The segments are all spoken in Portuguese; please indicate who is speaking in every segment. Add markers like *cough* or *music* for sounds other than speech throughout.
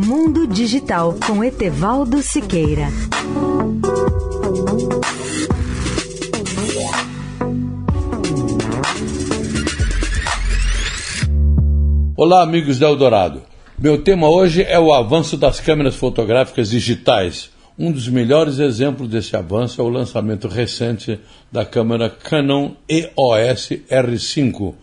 Speaker 1: Mundo Digital com Etevaldo Siqueira.
Speaker 2: Olá, amigos da Eldorado. Meu tema hoje é o avanço das câmeras fotográficas digitais. Um dos melhores exemplos desse avanço é o lançamento recente da câmera Canon EOS R5,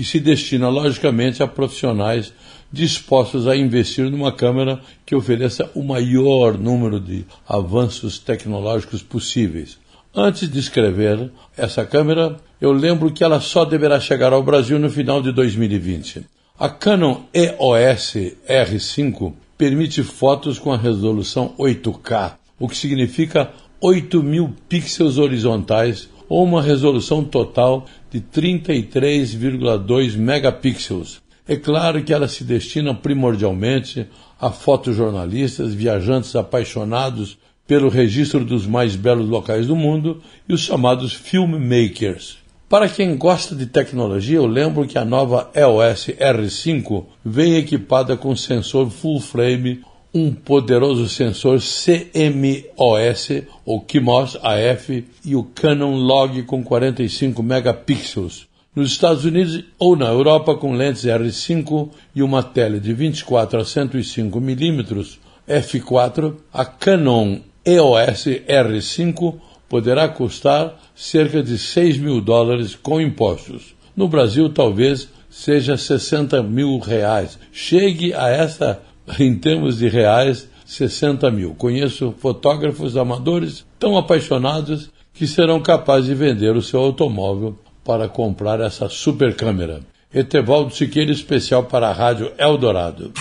Speaker 2: que se destina logicamente a profissionais dispostos a investir numa câmera que ofereça o maior número de avanços tecnológicos possíveis. Antes de escrever essa câmera, eu lembro que ela só deverá chegar ao Brasil no final de 2020. A Canon EOS R5 permite fotos com a resolução 8K, o que significa 8.000 pixels horizontais ou uma resolução total de 33,2 megapixels. É claro que ela se destina primordialmente a fotojornalistas, viajantes apaixonados pelo registro dos mais belos locais do mundo e os chamados filmmakers. Para quem gosta de tecnologia, eu lembro que a nova EOS R5 vem equipada com sensor full frame um poderoso sensor CMOS ou CMOS AF e o Canon Log com 45 megapixels. Nos Estados Unidos ou na Europa com lentes R5 e uma tela de 24 a 105 mm f4, a Canon EOS R5 poderá custar cerca de 6 mil dólares com impostos. No Brasil, talvez seja 60 mil reais. Chegue a esta *laughs* em termos de reais, 60 mil. Conheço fotógrafos amadores tão apaixonados que serão capazes de vender o seu automóvel para comprar essa super câmera. Etevaldo Siqueira, especial para a Rádio Eldorado.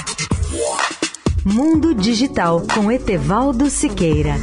Speaker 1: Mundo Digital com Etevaldo Siqueira.